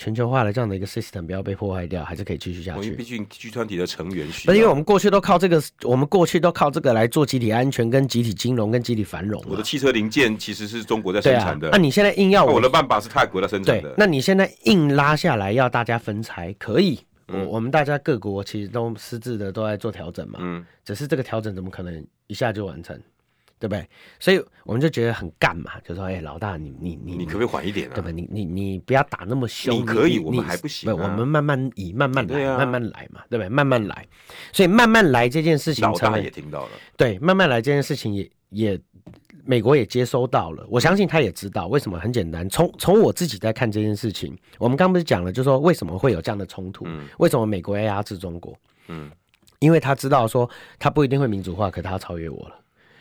全球化的这样的一个 system 不要被破坏掉，还是可以继续下去。毕竟集团体的成员需要，因为我们过去都靠这个，我们过去都靠这个来做集体安全、跟集体金融、跟集体繁荣。我的汽车零件其实是中国在生产的，那、啊啊、你现在硬要我，我的办法是泰国在生产的，那你现在硬拉下来要大家分拆，可以，嗯、我我们大家各国其实都私自的都在做调整嘛，嗯，只是这个调整怎么可能一下就完成？对不对？所以我们就觉得很干嘛，就说：“哎，老大，你你你，你可不可以缓一点啊？对吧？你你你不要打那么凶。你可以，我们还不行。不，我们慢慢以慢慢来，慢慢来嘛，对不对？慢慢来。所以慢慢来这件事情，老大也听到了。对，慢慢来这件事情也也美国也接收到了。我相信他也知道为什么。很简单，从从我自己在看这件事情，我们刚刚不是讲了，就是说为什么会有这样的冲突？为什么美国要压制中国？嗯，因为他知道说他不一定会民主化，可他要超越我了。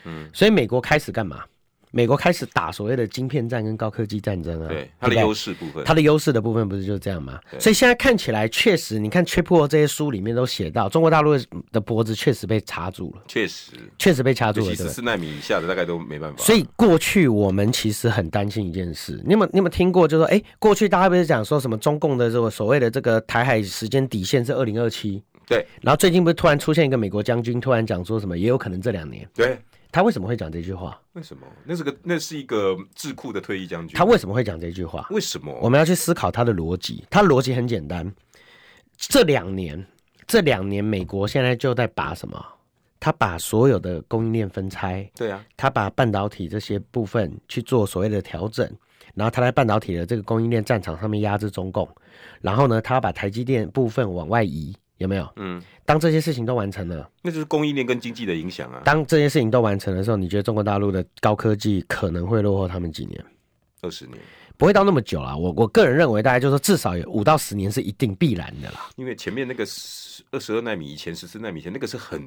嗯，所以美国开始干嘛？美国开始打所谓的晶片战跟高科技战争啊，对它的优势部分，它的优势的部分不是就是这样吗？所以现在看起来确实，你看 Triple 这些书里面都写到，中国大陆的脖子确实被插住了，确实。确实被插住了，十四纳米以下的大概都没办法。所以过去我们其实很担心一件事，你有没有你有没有听过？就是说，哎，过去大家不是讲说什么中共的这个所谓的这个台海时间底线是二零二七，对，然后最近不是突然出现一个美国将军突然讲说什么，也有可能这两年，对。他为什么会讲这句话？为什么？那是个那是一个智库的退役将军。他为什么会讲这句话？为什么？我们要去思考他的逻辑。他的逻辑很简单。这两年，这两年，美国现在就在把什么？他把所有的供应链分拆。对啊。他把半导体这些部分去做所谓的调整，然后他在半导体的这个供应链战场上面压制中共。然后呢，他把台积电部分往外移。有没有？嗯，当这些事情都完成了，那就是供应链跟经济的影响啊。当这些事情都完成的时候，你觉得中国大陆的高科技可能会落后他们几年？二十年。不会到那么久啦，我我个人认为，大概就是说至少有五到十年是一定必然的啦。因为前面那个十二十二纳米以前，十四纳米以前，那个是很，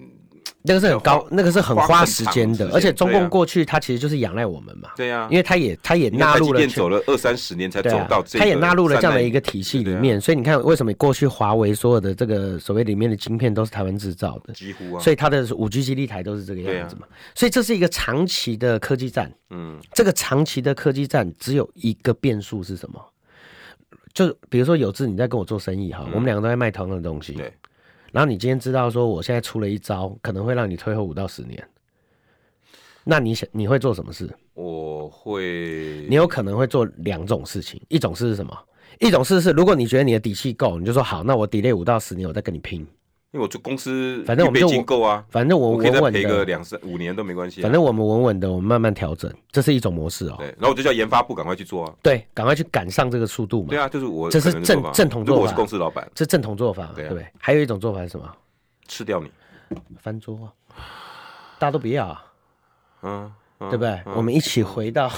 那个是很高，那个是很花时间的。而且中共过去它其实就是仰赖我们嘛。对呀、啊，因为它也它也纳入了，走了二三十年才走到这，它也纳入了这样的一个体系里面。所以你看，为什么过去华为所有的这个所谓里面的晶片都是台湾制造的？几乎啊。所以它的五 G 基地台都是这个样子嘛。所以这是一个长期的科技战。嗯，这个长期的科技战只有一个变数是什么？就比如说有志，你在跟我做生意哈，嗯、我们两个都在卖同样的东西。对。然后你今天知道说，我现在出了一招，可能会让你退后五到十年。那你想你会做什么事？我会。你有可能会做两种事情，一种事是什么？一种事是，如果你觉得你的底气够，你就说好，那我 delay 五到十年，我再跟你拼。因为我做公司，反正我们就够啊，反正我稳稳的赔个两三五年都没关系。反正我们稳稳的，我们慢慢调整，这是一种模式哦。对，然后我就叫研发部赶快去做啊。对，赶快去赶上这个速度嘛。对啊，就是我，这是正正统做法。我是公司老板，这正统做法，对不对？还有一种做法是什么？吃掉你，翻桌啊！大家都不要啊，嗯，对不对？我们一起回到，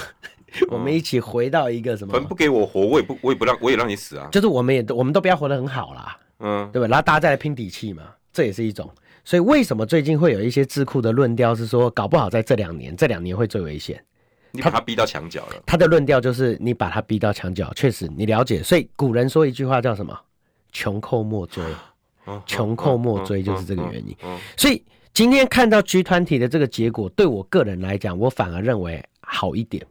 我们一起回到一个什么？反正不给我活，我也不，我也不让，我也让你死啊。就是我们也，我们都不要活得很好啦。嗯，对吧？然后大家再来拼底气嘛，这也是一种。所以为什么最近会有一些智库的论调是说，搞不好在这两年，这两年会最危险。你把他逼到墙角了。他的论调就是你把他逼到墙角，确实你了解。所以古人说一句话叫什么？穷寇莫追。穷寇莫追就是这个原因。所以今天看到 G20 的这个结果，对我个人来讲，我反而认为好一点。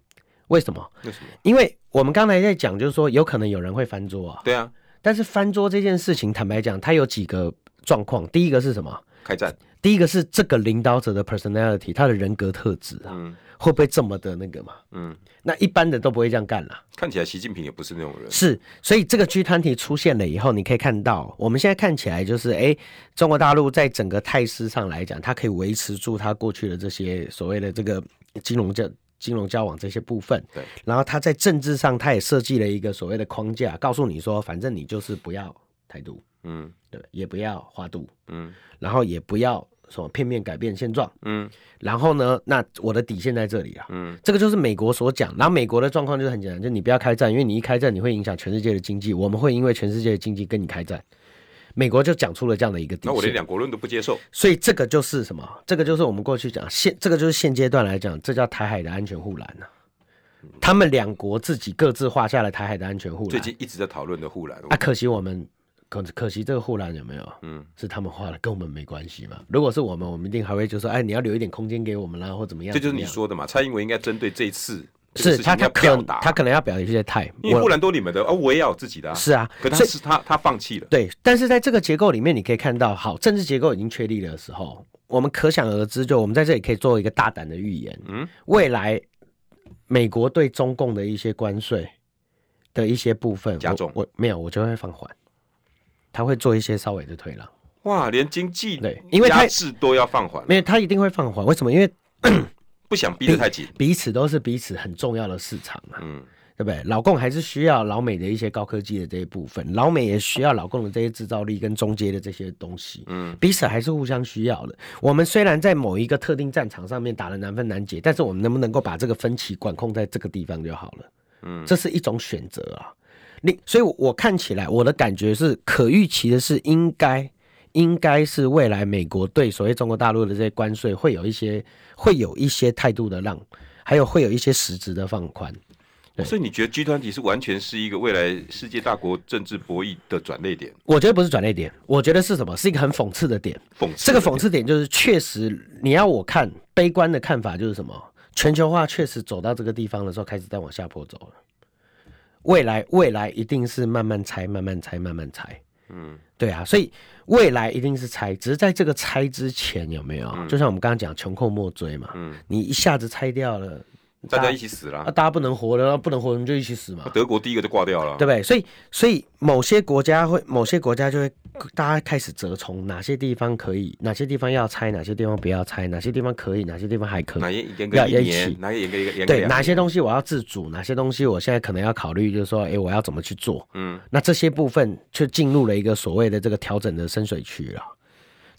为什么？为什么？因为我们刚才在讲，就是说有可能有人会翻桌啊。对啊。但是翻桌这件事情，坦白讲，它有几个状况。第一个是什么？开战。第一个是这个领导者的 personality，他的人格特质啊，嗯、会不会这么的那个嘛？嗯，那一般的都不会这样干了。看起来习近平也不是那种人。是，所以这个 G 团体出现了以后，你可以看到，我们现在看起来就是，哎、欸，中国大陆在整个态势上来讲，它可以维持住它过去的这些所谓的这个金融交金融交往这些部分。对。然后他在政治上，他也设计了一个所谓的框架，告诉你说，反正你就是不要台独，嗯，对，也不要华独，嗯，然后也不要。什么片面改变现状？嗯，然后呢？那我的底线在这里啊。嗯，这个就是美国所讲。然后美国的状况就是很简单，就你不要开战，因为你一开战，你会影响全世界的经济。我们会因为全世界的经济跟你开战。美国就讲出了这样的一个底线。那我连两国论都不接受。所以这个就是什么？这个就是我们过去讲现，这个就是现阶段来讲，这叫台海的安全护栏呢。他们两国自己各自画下了台海的安全护栏。最近一直在讨论的护栏。啊，可惜我们。可可惜这个护栏有没有？嗯，是他们画的，跟我们没关系嘛。如果是我们，我们一定还会就说，哎，你要留一点空间给我们啦，或怎么样？这就是你说的嘛。蔡英文应该针对这次是他他可能他可能要表一些态，因为护栏都你们的，哦，我也要有自己的。是啊，可是他他放弃了。对，但是在这个结构里面，你可以看到，好，政治结构已经确立的时候，我们可想而知，就我们在这里可以做一个大胆的预言，嗯，未来美国对中共的一些关税的一些部分加重，我没有，我就会放缓。他会做一些稍微的退让，哇，连经济对，因为他都要放缓，没有他一定会放缓。为什么？因为不想逼得太紧，彼此都是彼此很重要的市场嘛，嗯，对不对？老共还是需要老美的一些高科技的这一部分，老美也需要老共的这些制造力跟中间的这些东西，嗯，彼此还是互相需要的。我们虽然在某一个特定战场上面打得难分难解，但是我们能不能够把这个分歧管控在这个地方就好了？嗯，这是一种选择啊。你所以，我看起来，我的感觉是可预期的是，应该应该是未来美国对所谓中国大陆的这些关税会有一些会有一些态度的让，还有会有一些实质的放宽。所以你觉得 G 团体是完全是一个未来世界大国政治博弈的转捩点？我觉得不是转捩点，我觉得是什么？是一个很讽刺的点。讽刺这个讽刺点就是，确实你要我看悲观的看法就是什么？全球化确实走到这个地方的时候，开始在往下坡走了。未来未来一定是慢慢拆，慢慢拆，慢慢拆。嗯，对啊，所以未来一定是拆，只是在这个拆之前有没有？嗯、就像我们刚刚讲，穷寇莫追嘛。嗯，你一下子拆掉了。大家一起死了，啊，大家不能活了，不能活，我们就一起死嘛。德国第一个就挂掉了，对不对？所以，所以某些国家会，某些国家就会，大家开始折冲，哪些地方可以，哪些地方要拆，哪些地方不要拆，哪些地方可以，哪些地方还可以，哪些严格一年，哪些严格一个，对，哪些东西我要自主，哪些东西我现在可能要考虑，就是说，哎，我要怎么去做？嗯，那这些部分就进入了一个所谓的这个调整的深水区了。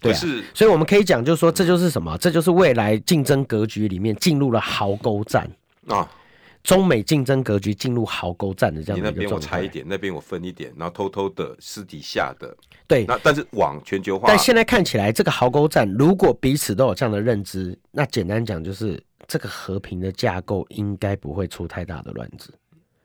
对啊，所以我们可以讲，就是说，这就是什么？这就是未来竞争格局里面进入了壕沟战啊。中美竞争格局进入壕沟战的这样的一个状态。那边我拆一点，那边我分一点，然后偷偷的私底下的。对，那但是往全球化。但现在看起来，这个壕沟战如果彼此都有这样的认知，那简单讲就是这个和平的架构应该不会出太大的乱子。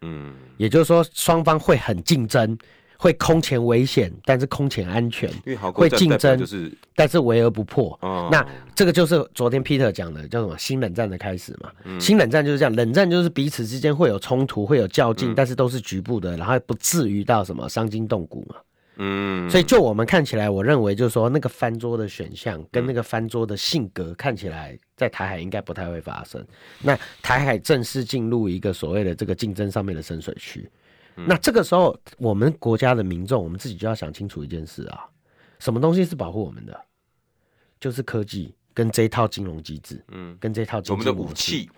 嗯，也就是说双方会很竞争。会空前危险，但是空前安全。因为好会竞争，就是，但是围而不破。哦、那这个就是昨天 Peter 讲的，叫什么新冷战的开始嘛？嗯、新冷战就是这样，冷战就是彼此之间会有冲突，会有较劲，嗯、但是都是局部的，然后不至于到什么伤筋动骨嘛。嗯，所以就我们看起来，我认为就是说，那个翻桌的选项跟那个翻桌的性格看起来，在台海应该不太会发生。那台海正式进入一个所谓的这个竞争上面的深水区。那这个时候，我们国家的民众，我们自己就要想清楚一件事啊，什么东西是保护我们的？就是科技跟这一套金融机制，嗯，跟这套金融我们的武器，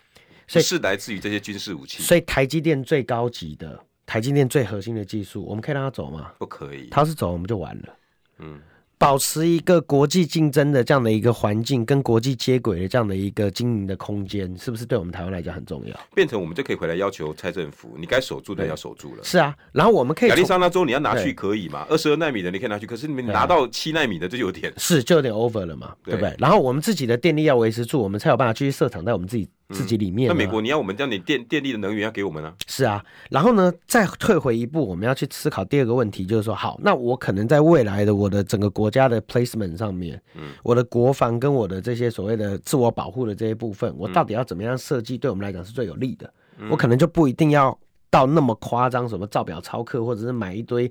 所以是来自于这些军事武器。所以台积电最高级的，台积电最核心的技术，我们可以让它走吗？不可以，它是走，我们就完了。嗯。保持一个国际竞争的这样的一个环境，跟国际接轨的这样的一个经营的空间，是不是对我们台湾来讲很重要？变成我们就可以回来要求蔡政府，你该守住的要守住了。是啊，然后我们可以亚利桑那州你要拿去可以嘛？二十二纳米的你可以拿去，可是你们拿到七纳米的就有点是就有点 over 了嘛，对不对？然后我们自己的电力要维持住，我们才有办法继续设厂在我们自己。自己里面，那美国你要我们这样点电电力的能源要给我们呢？是啊，然后呢，再退回一步，我们要去思考第二个问题，就是说，好，那我可能在未来的我的整个国家的 placement 上面，嗯，我的国防跟我的这些所谓的自我保护的这些部分，我到底要怎么样设计，对我们来讲是最有利的？我可能就不一定要到那么夸张，什么造表超课，或者是买一堆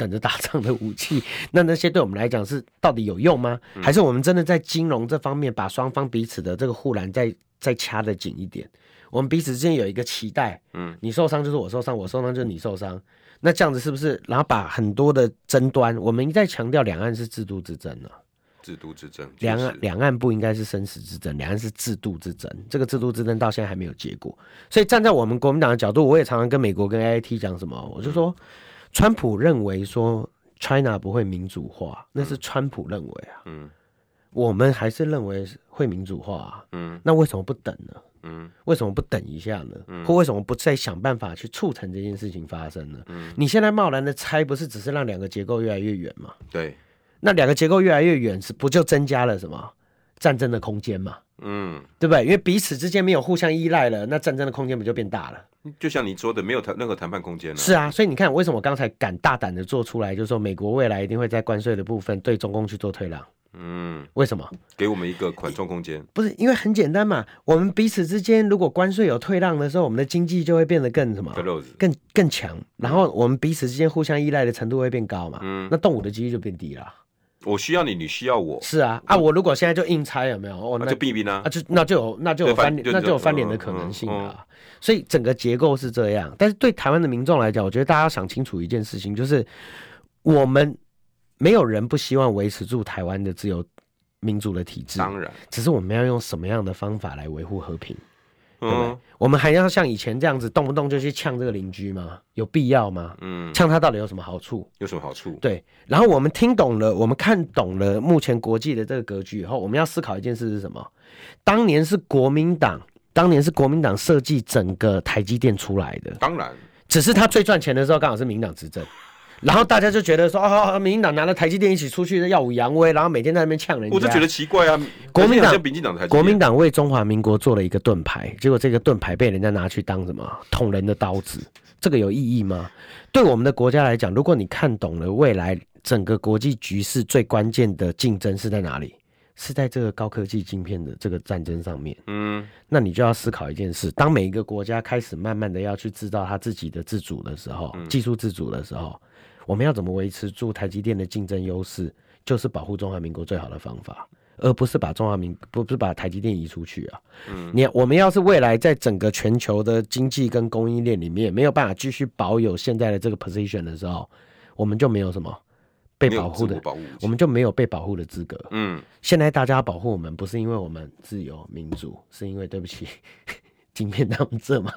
等着打仗的武器，[LAUGHS] 那那些对我们来讲是到底有用吗？还是我们真的在金融这方面把双方彼此的这个护栏再再掐得紧一点，我们彼此之间有一个期待，嗯，你受伤就是我受伤，我受伤就是你受伤，那这样子是不是？然后把很多的争端，我们一再强调，两岸是制度之争呢、啊？制度之争，两岸两岸不应该是生死之争，两岸是制度之争。这个制度之争到现在还没有结果，所以站在我们国民党的角度，我也常常跟美国跟 AIT 讲什么，我就说，嗯、川普认为说 China 不会民主化，那是川普认为啊，嗯。我们还是认为会民主化啊，嗯，那为什么不等呢？嗯，为什么不等一下呢？嗯，或为什么不再想办法去促成这件事情发生呢？嗯，你现在贸然的拆，不是只是让两个结构越来越远吗？对，那两个结构越来越远，是不就增加了什么战争的空间嘛？嗯，对不对？因为彼此之间没有互相依赖了，那战争的空间不就变大了？就像你说的，没有谈任何谈判空间了。是啊，所以你看，为什么我刚才敢大胆的做出来，就是说美国未来一定会在关税的部分对中共去做退让。嗯，为什么？给我们一个缓冲空间？不是因为很简单嘛？我们彼此之间如果关税有退让的时候，我们的经济就会变得更什么？更更强。然后我们彼此之间互相依赖的程度会变高嘛？嗯，那动武的几率就变低了。我需要你，你需要我。是啊，啊，我如果现在就硬拆，有没有？哦，那就避避呢？啊，就那就有那就有翻脸，那就有翻脸的可能性啊。所以整个结构是这样。但是对台湾的民众来讲，我觉得大家要想清楚一件事情，就是我们。没有人不希望维持住台湾的自由民主的体制，当然，只是我们要用什么样的方法来维护和平，嗯、对不对？我们还要像以前这样子动不动就去呛这个邻居吗？有必要吗？嗯，呛他到底有什么好处？有什么好处？对。然后我们听懂了，我们看懂了目前国际的这个格局以后，我们要思考一件事是什么？当年是国民党，当年是国民党设计整个台积电出来的，当然，只是他最赚钱的时候刚好是民党执政。然后大家就觉得说啊，民进党拿了台积电一起出去耀武扬威，然后每天在那边呛人家，我就觉得奇怪啊。国民党、民进党、国民党为中华民国做了一个盾牌，结果这个盾牌被人家拿去当什么捅人的刀子，这个有意义吗？对我们的国家来讲，如果你看懂了未来整个国际局势最关键的竞争是在哪里？是在这个高科技晶片的这个战争上面，嗯，那你就要思考一件事：当每一个国家开始慢慢的要去制造它自己的自主的时候，嗯、技术自主的时候，我们要怎么维持住台积电的竞争优势？就是保护中华民国最好的方法，而不是把中华民不不是把台积电移出去啊。嗯，你我们要是未来在整个全球的经济跟供应链里面没有办法继续保有现在的这个 position 的时候，我们就没有什么。被保护的，我们就没有被保护的资格。嗯，现在大家保护我们，不是因为我们自由民主，是因为对不起，[LAUGHS] 晶片他们这嘛。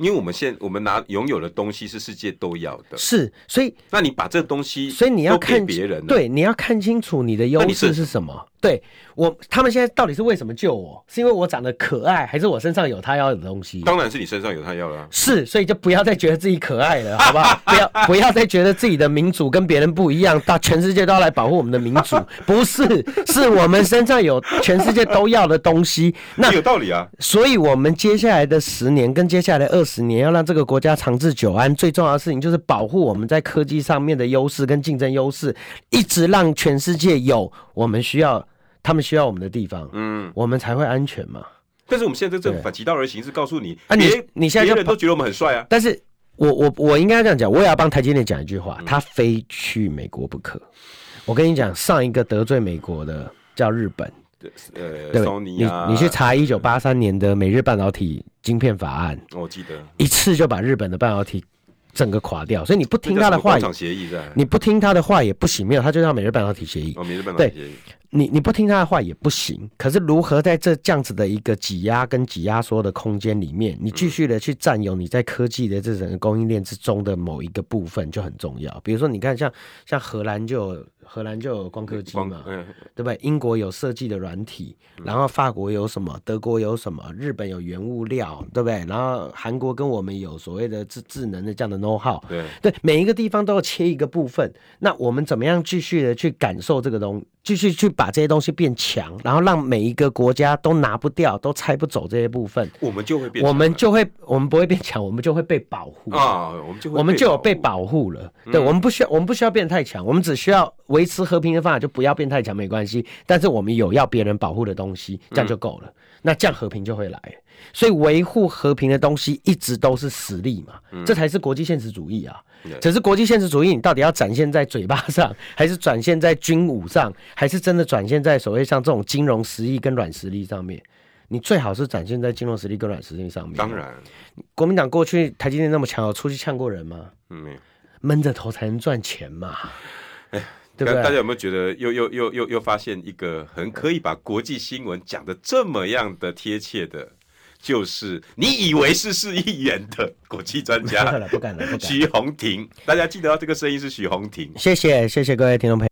因为我们现我们拿拥有的东西是世界都要的，是，所以那你把这个东西，所以你要看别人，对，你要看清楚你的优势是什么。对我，他们现在到底是为什么救我？是因为我长得可爱，还是我身上有他要的东西？当然是你身上有他要的啊。是，所以就不要再觉得自己可爱了，好不好？不要不要再觉得自己的民主跟别人不一样，到全世界都要来保护我们的民主，不是，是我们身上有全世界都要的东西。那有道理啊。所以我们接下来的十年跟接下来的二十年，要让这个国家长治久安，最重要的事情就是保护我们在科技上面的优势跟竞争优势，一直让全世界有我们需要。他们需要我们的地方，嗯，我们才会安全嘛。但是我们现在这政府反其道而行，是告诉你，啊，你你现在别人都觉得我们很帅啊。但是我我我应该这样讲，我也要帮台积电讲一句话，他非去美国不可。我跟你讲，上一个得罪美国的叫日本，呃，对，你你去查一九八三年的美日半导体晶片法案，我记得一次就把日本的半导体。整个垮掉，所以你不听他的话，你不听他的话也不行。没有，他就叫美日半导体协议。哦，美日半导体协议。对，你你不听他的话也不行。可是如何在这这样子的一个挤压跟挤压缩的空间里面，你继续的去占有你在科技的这整个供应链之中的某一个部分就很重要。比如说，你看像像荷兰就有。荷兰就有光刻机嘛，嗯、对不对？英国有设计的软体，然后法国有什么？德国有什么？日本有原物料，对不对？然后韩国跟我们有所谓的智智能的这样的 know how，对对，每一个地方都要切一个部分。那我们怎么样继续的去感受这个东西？继续去把这些东西变强，然后让每一个国家都拿不掉、都拆不走这些部分，我们就会变，我们就会，我们不会变强，我们就会被保护啊，我们就我们就有被保护了。嗯、对，我们不需要，我们不需要变太强，我们只需要维持和平的方法，就不要变太强，没关系。但是我们有要别人保护的东西，这样就够了。嗯、那这样和平就会来。所以维护和平的东西一直都是实力嘛，嗯、这才是国际现实主义啊。只是国际现实主义，你到底要展现在嘴巴上，还是展现在军武上，还是真的展现在所谓像这种金融实力跟软实力上面？你最好是展现在金融实力跟软实力上面。当然，国民党过去台积电那么强，有出去呛过人吗？嗯，闷着头才能赚钱嘛。哎，对不对？大家有没有觉得又又又又又发现一个很可以把国际新闻讲的这么样的贴切的？就是你以为是市议员的国际专家，[LAUGHS] 不敢了，不敢了。许宏庭，大家记得这个声音是许宏庭。谢谢，谢谢各位听众朋友。